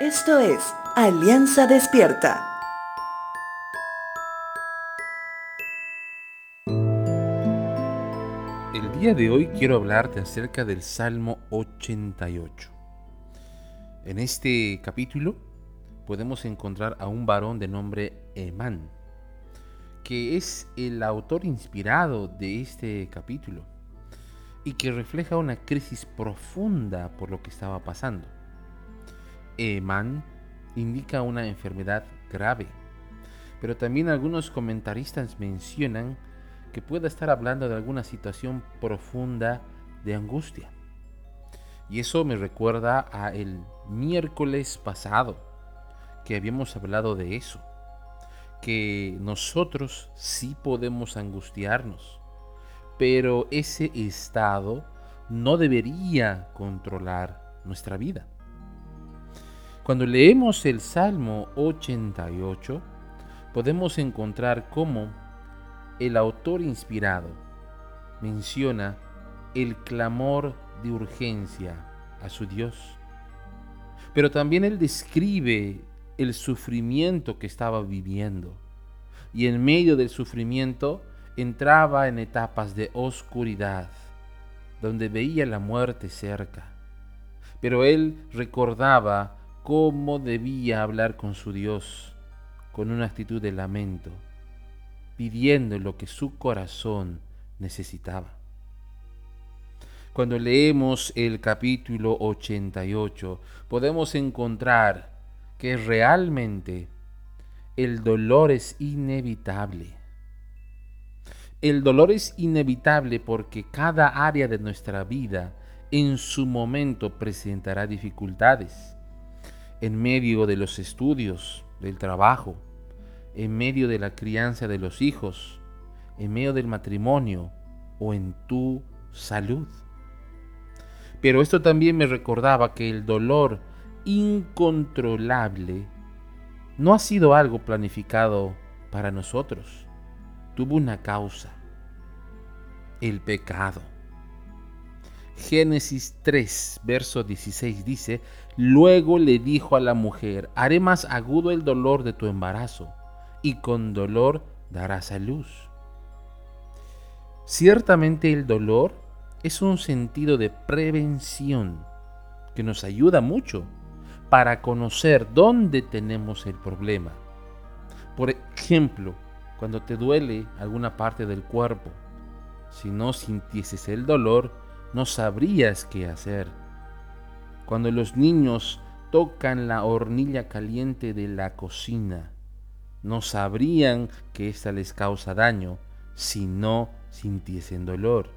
Esto es Alianza Despierta. El día de hoy quiero hablarte acerca del Salmo 88. En este capítulo podemos encontrar a un varón de nombre Emán, que es el autor inspirado de este capítulo y que refleja una crisis profunda por lo que estaba pasando. Eman indica una enfermedad grave, pero también algunos comentaristas mencionan que pueda estar hablando de alguna situación profunda de angustia. Y eso me recuerda a el miércoles pasado que habíamos hablado de eso, que nosotros sí podemos angustiarnos, pero ese estado no debería controlar nuestra vida. Cuando leemos el Salmo 88, podemos encontrar cómo el autor inspirado menciona el clamor de urgencia a su Dios. Pero también él describe el sufrimiento que estaba viviendo. Y en medio del sufrimiento entraba en etapas de oscuridad, donde veía la muerte cerca. Pero él recordaba cómo debía hablar con su Dios con una actitud de lamento, pidiendo lo que su corazón necesitaba. Cuando leemos el capítulo 88, podemos encontrar que realmente el dolor es inevitable. El dolor es inevitable porque cada área de nuestra vida en su momento presentará dificultades en medio de los estudios, del trabajo, en medio de la crianza de los hijos, en medio del matrimonio o en tu salud. Pero esto también me recordaba que el dolor incontrolable no ha sido algo planificado para nosotros. Tuvo una causa, el pecado. Génesis 3, verso 16 dice, Luego le dijo a la mujer, haré más agudo el dolor de tu embarazo, y con dolor darás a luz. Ciertamente el dolor es un sentido de prevención que nos ayuda mucho para conocer dónde tenemos el problema. Por ejemplo, cuando te duele alguna parte del cuerpo, si no sintieses el dolor, no sabrías qué hacer. Cuando los niños tocan la hornilla caliente de la cocina, no sabrían que ésta les causa daño si no sintiesen dolor.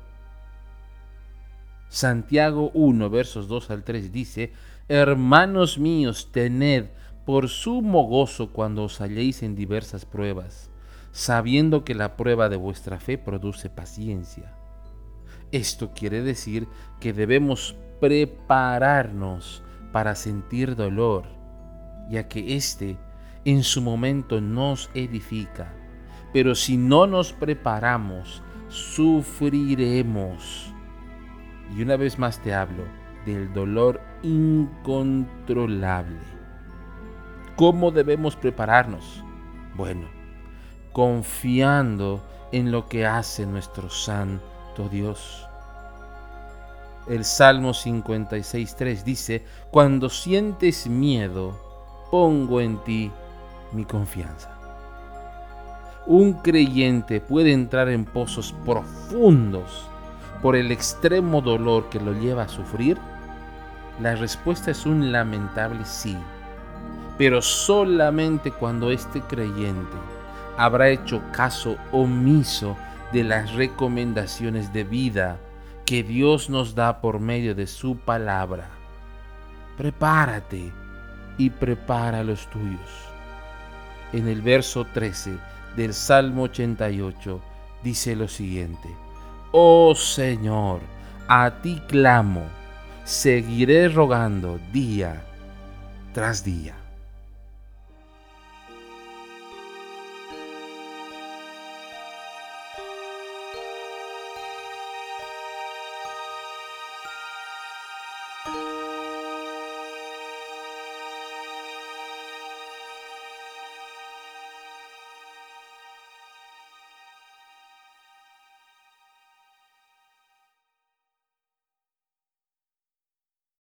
Santiago 1, versos 2 al 3 dice, Hermanos míos, tened por sumo gozo cuando os halléis en diversas pruebas, sabiendo que la prueba de vuestra fe produce paciencia esto quiere decir que debemos prepararnos para sentir dolor, ya que éste en su momento nos edifica. Pero si no nos preparamos, sufriremos. Y una vez más te hablo del dolor incontrolable. ¿Cómo debemos prepararnos? Bueno, confiando en lo que hace nuestro Dios. El Salmo 56.3 dice, Cuando sientes miedo, pongo en ti mi confianza. Un creyente puede entrar en pozos profundos por el extremo dolor que lo lleva a sufrir. La respuesta es un lamentable sí, pero solamente cuando este creyente habrá hecho caso omiso de las recomendaciones de vida que Dios nos da por medio de su palabra. Prepárate y prepara los tuyos. En el verso 13 del Salmo 88 dice lo siguiente, Oh Señor, a ti clamo, seguiré rogando día tras día.